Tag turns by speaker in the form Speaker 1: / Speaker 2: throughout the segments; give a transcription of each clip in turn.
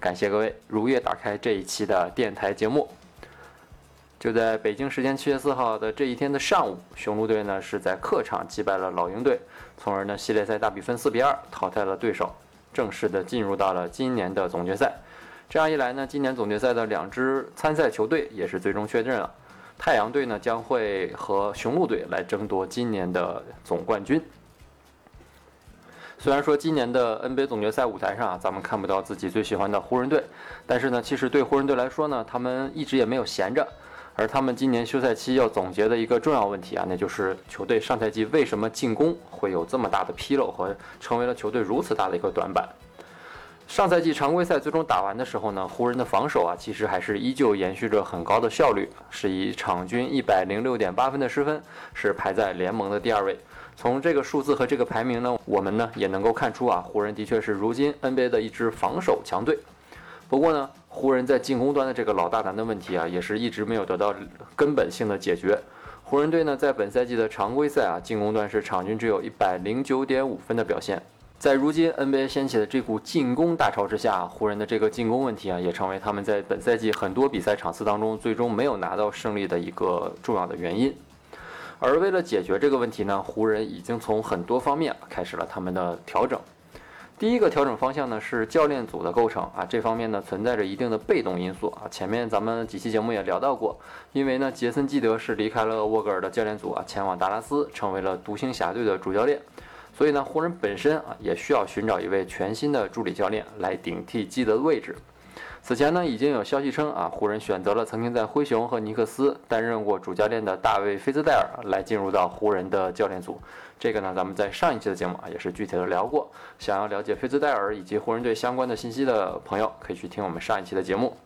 Speaker 1: 感谢各位如约打开这一期的电台节目。就在北京时间七月四号的这一天的上午，雄鹿队呢是在客场击败了老鹰队，从而呢系列赛大比分四比二淘汰了对手，正式的进入到了今年的总决赛。这样一来呢，今年总决赛的两支参赛球队也是最终确认了，太阳队呢将会和雄鹿队来争夺今年的总冠军。虽然说今年的 NBA 总决赛舞台上啊，咱们看不到自己最喜欢的湖人队，但是呢，其实对湖人队来说呢，他们一直也没有闲着。而他们今年休赛期要总结的一个重要问题啊，那就是球队上赛季为什么进攻会有这么大的纰漏和成为了球队如此大的一个短板。上赛季常规赛最终打完的时候呢，湖人的防守啊，其实还是依旧延续着很高的效率，是以场均一百零六点八分的失分，是排在联盟的第二位。从这个数字和这个排名呢，我们呢也能够看出啊，湖人的确是如今 NBA 的一支防守强队。不过呢，湖人在进攻端的这个老大难的问题啊，也是一直没有得到根本性的解决。湖人队呢，在本赛季的常规赛啊，进攻端是场均只有一百零九点五分的表现。在如今 NBA 掀起的这股进攻大潮之下，湖人的这个进攻问题啊，也成为他们在本赛季很多比赛场次当中最终没有拿到胜利的一个重要的原因。而为了解决这个问题呢，湖人已经从很多方面开始了他们的调整。第一个调整方向呢是教练组的构成啊，这方面呢存在着一定的被动因素啊。前面咱们几期节目也聊到过，因为呢杰森基德是离开了沃格尔的教练组啊，前往达拉斯成为了独行侠队的主教练，所以呢湖人本身啊也需要寻找一位全新的助理教练来顶替基德的位置。此前呢，已经有消息称啊，湖人选择了曾经在灰熊和尼克斯担任过主教练的大卫菲兹戴尔来进入到湖人的教练组。这个呢，咱们在上一期的节目啊也是具体的聊过。想要了解菲兹戴尔以及湖人队相关的信息的朋友，可以去听我们上一期的节目。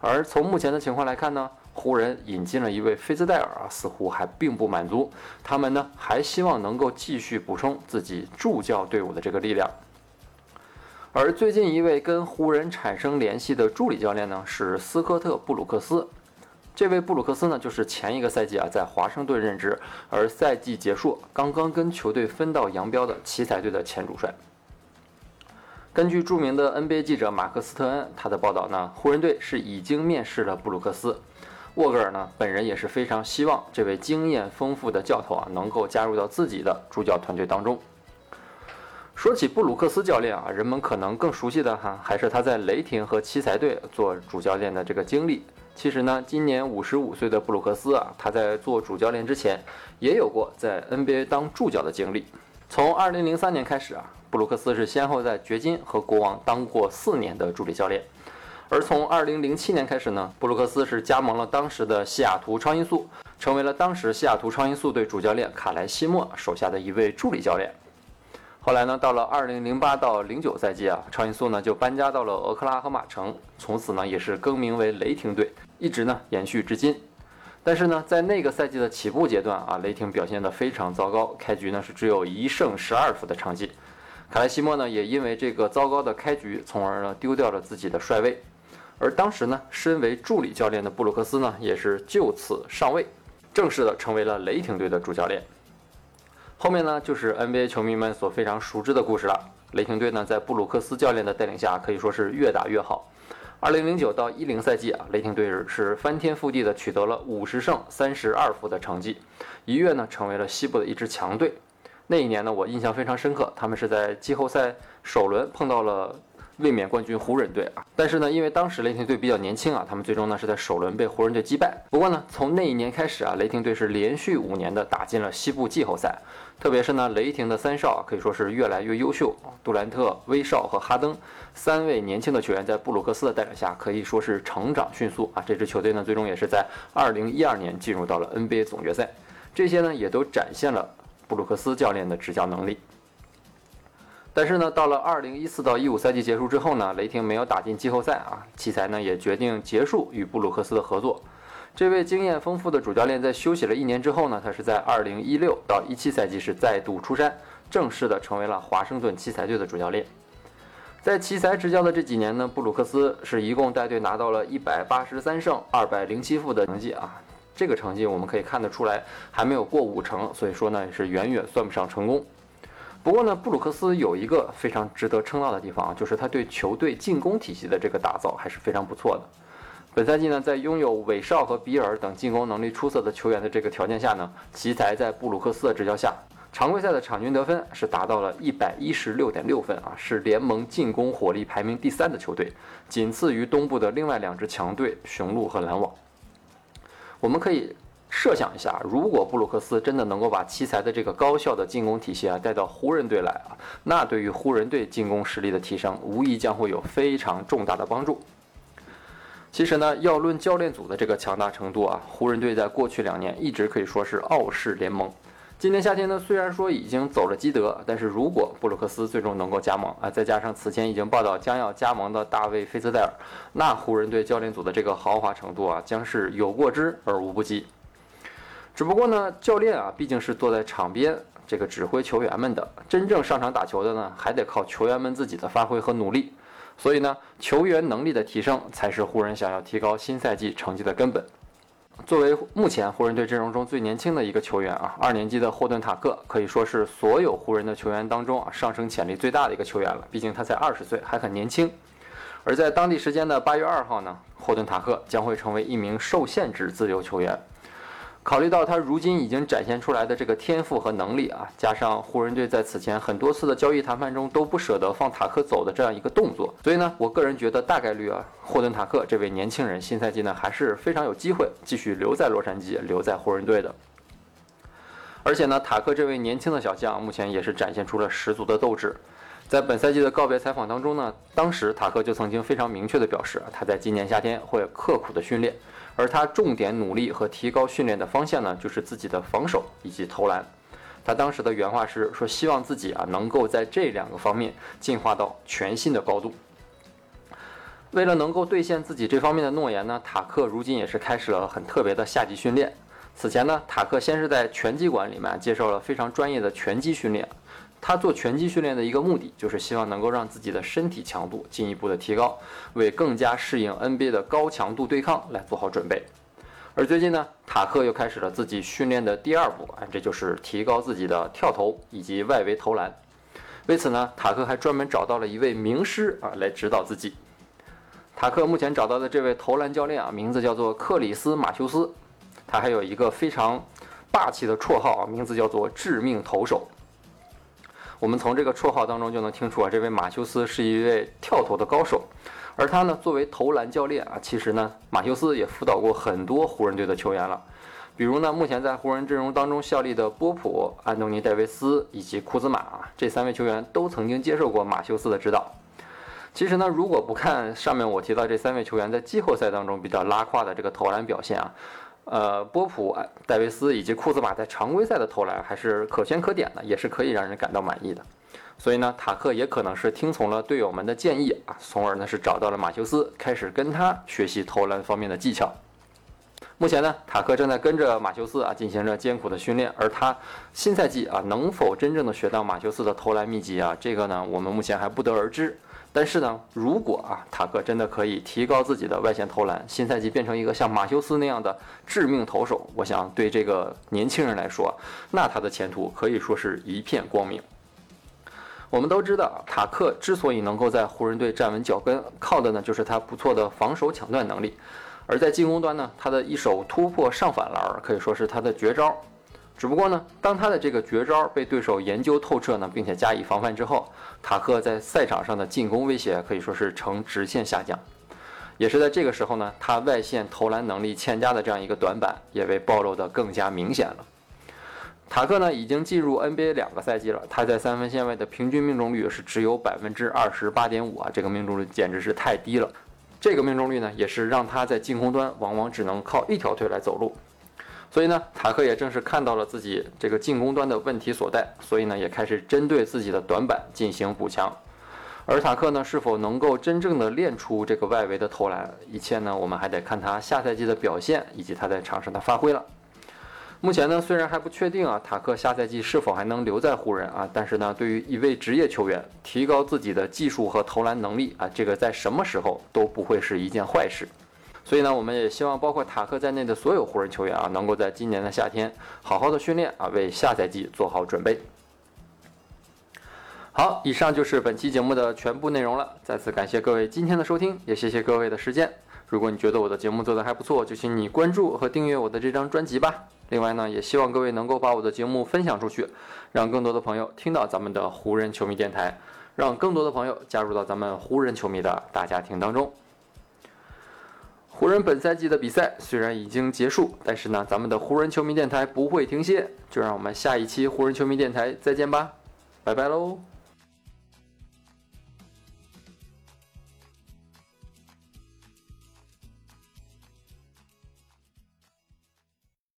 Speaker 1: 而从目前的情况来看呢，湖人引进了一位菲兹戴尔啊，似乎还并不满足，他们呢还希望能够继续补充自己助教队伍的这个力量。而最近一位跟湖人产生联系的助理教练呢，是斯科特·布鲁克斯。这位布鲁克斯呢，就是前一个赛季啊在华盛顿任职，而赛季结束刚刚跟球队分道扬镳的奇才队的前主帅。根据著名的 NBA 记者马克斯特恩他的报道呢，湖人队是已经面试了布鲁克斯。沃格尔呢本人也是非常希望这位经验丰富的教头啊能够加入到自己的助教团队当中。说起布鲁克斯教练啊，人们可能更熟悉的哈还是他在雷霆和奇才队做主教练的这个经历。其实呢，今年五十五岁的布鲁克斯啊，他在做主教练之前，也有过在 NBA 当助教的经历。从二零零三年开始啊，布鲁克斯是先后在掘金和国王当过四年的助理教练。而从二零零七年开始呢，布鲁克斯是加盟了当时的西雅图超音速，成为了当时西雅图超音速队主教练卡莱西莫手下的一位助理教练。后来呢，到了二零零八到零九赛季啊，超音速呢就搬家到了俄克拉荷马城，从此呢也是更名为雷霆队，一直呢延续至今。但是呢，在那个赛季的起步阶段啊，雷霆表现得非常糟糕，开局呢是只有一胜十二负的成绩。卡莱西莫呢也因为这个糟糕的开局，从而呢丢掉了自己的帅位。而当时呢，身为助理教练的布鲁克斯呢也是就此上位，正式的成为了雷霆队的主教练。后面呢，就是 NBA 球迷们所非常熟知的故事了。雷霆队呢，在布鲁克斯教练的带领下，可以说是越打越好。2009到10赛季啊，雷霆队是翻天覆地的取得了50胜32负的成绩，一跃呢成为了西部的一支强队。那一年呢，我印象非常深刻，他们是在季后赛首轮碰到了。卫冕冠军湖人队啊，但是呢，因为当时雷霆队比较年轻啊，他们最终呢是在首轮被湖人队击败。不过呢，从那一年开始啊，雷霆队是连续五年的打进了西部季后赛。特别是呢，雷霆的三少可以说是越来越优秀，杜兰特、威少和哈登三位年轻的球员在布鲁克斯的带领下可以说是成长迅速啊。这支球队呢，最终也是在二零一二年进入到了 NBA 总决赛。这些呢，也都展现了布鲁克斯教练的执教能力。但是呢，到了二零一四到一五赛季结束之后呢，雷霆没有打进季后赛啊，奇才呢也决定结束与布鲁克斯的合作。这位经验丰富的主教练在休息了一年之后呢，他是在二零一六到一七赛季是再度出山，正式的成为了华盛顿奇才队的主教练。在奇才执教的这几年呢，布鲁克斯是一共带队拿到了一百八十三胜二百零七负的成绩啊，这个成绩我们可以看得出来还没有过五成，所以说呢是远远算不上成功。不过呢，布鲁克斯有一个非常值得称道的地方，就是他对球队进攻体系的这个打造还是非常不错的。本赛季呢，在拥有韦少和比尔等进攻能力出色的球员的这个条件下呢，奇才在布鲁克斯的执教下，常规赛的场均得分是达到了一百一十六点六分啊，是联盟进攻火力排名第三的球队，仅次于东部的另外两支强队雄鹿和篮网。我们可以。设想一下，如果布鲁克斯真的能够把奇才的这个高效的进攻体系啊带到湖人队来啊，那对于湖人队进攻实力的提升，无疑将会有非常重大的帮助。其实呢，要论教练组的这个强大程度啊，湖人队在过去两年一直可以说是傲视联盟。今年夏天呢，虽然说已经走了基德，但是如果布鲁克斯最终能够加盟啊，再加上此前已经报道将要加盟的大卫菲斯戴尔，那湖人队教练组的这个豪华程度啊，将是有过之而无不及。只不过呢，教练啊，毕竟是坐在场边这个指挥球员们的，真正上场打球的呢，还得靠球员们自己的发挥和努力。所以呢，球员能力的提升才是湖人想要提高新赛季成绩的根本。作为目前湖人队阵容中最年轻的一个球员啊，二年级的霍顿塔克可以说是所有湖人的球员当中啊，上升潜力最大的一个球员了。毕竟他才二十岁，还很年轻。而在当地时间的八月二号呢，霍顿塔克将会成为一名受限制自由球员。考虑到他如今已经展现出来的这个天赋和能力啊，加上湖人队在此前很多次的交易谈判中都不舍得放塔克走的这样一个动作，所以呢，我个人觉得大概率啊，霍顿塔克这位年轻人新赛季呢还是非常有机会继续留在洛杉矶，留在湖人队的。而且呢，塔克这位年轻的小将目前也是展现出了十足的斗志。在本赛季的告别采访当中呢，当时塔克就曾经非常明确的表示，他在今年夏天会刻苦的训练。而他重点努力和提高训练的方向呢，就是自己的防守以及投篮。他当时的原话是说：“希望自己啊能够在这两个方面进化到全新的高度。”为了能够兑现自己这方面的诺言呢，塔克如今也是开始了很特别的夏季训练。此前呢，塔克先是在拳击馆里面接受了非常专业的拳击训练。他做拳击训练的一个目的，就是希望能够让自己的身体强度进一步的提高，为更加适应 NBA 的高强度对抗来做好准备。而最近呢，塔克又开始了自己训练的第二步啊，这就是提高自己的跳投以及外围投篮。为此呢，塔克还专门找到了一位名师啊来指导自己。塔克目前找到的这位投篮教练啊，名字叫做克里斯马修斯，他还有一个非常霸气的绰号啊，名字叫做致命投手。我们从这个绰号当中就能听出啊，这位马修斯是一位跳投的高手，而他呢，作为投篮教练啊，其实呢，马修斯也辅导过很多湖人队的球员了，比如呢，目前在湖人阵容当中效力的波普、安东尼·戴维斯以及库兹马啊这三位球员都曾经接受过马修斯的指导。其实呢，如果不看上面我提到这三位球员在季后赛当中比较拉胯的这个投篮表现啊。呃，波普、戴维斯以及库兹马在常规赛的投篮还是可圈可点的，也是可以让人感到满意的。所以呢，塔克也可能是听从了队友们的建议啊，从而呢是找到了马修斯，开始跟他学习投篮方面的技巧。目前呢，塔克正在跟着马修斯啊进行着艰苦的训练，而他新赛季啊能否真正的学到马修斯的投篮秘籍啊，这个呢我们目前还不得而知。但是呢，如果啊塔克真的可以提高自己的外线投篮，新赛季变成一个像马修斯那样的致命投手，我想对这个年轻人来说，那他的前途可以说是一片光明。我们都知道，塔克之所以能够在湖人队站稳脚跟，靠的呢就是他不错的防守抢断能力，而在进攻端呢，他的一手突破上反篮可以说是他的绝招。只不过呢，当他的这个绝招被对手研究透彻呢，并且加以防范之后，塔克在赛场上的进攻威胁可以说是呈直线下降。也是在这个时候呢，他外线投篮能力欠佳的这样一个短板也被暴露得更加明显了。塔克呢，已经进入 NBA 两个赛季了，他在三分线外的平均命中率是只有百分之二十八点五啊，这个命中率简直是太低了。这个命中率呢，也是让他在进攻端往往只能靠一条腿来走路。所以呢，塔克也正是看到了自己这个进攻端的问题所在，所以呢，也开始针对自己的短板进行补强。而塔克呢，是否能够真正的练出这个外围的投篮，一切呢，我们还得看他下赛季的表现以及他在场上的发挥了。目前呢，虽然还不确定啊，塔克下赛季是否还能留在湖人啊，但是呢，对于一位职业球员提高自己的技术和投篮能力啊，这个在什么时候都不会是一件坏事。所以呢，我们也希望包括塔克在内的所有湖人球员啊，能够在今年的夏天好好的训练啊，为下赛季做好准备。好，以上就是本期节目的全部内容了。再次感谢各位今天的收听，也谢谢各位的时间。如果你觉得我的节目做得还不错，就请你关注和订阅我的这张专辑吧。另外呢，也希望各位能够把我的节目分享出去，让更多的朋友听到咱们的湖人球迷电台，让更多的朋友加入到咱们湖人球迷的大家庭当中。湖人本赛季的比赛虽然已经结束，但是呢，咱们的湖人球迷电台不会停歇。就让我们下一期湖人球迷电台再见吧，拜拜喽。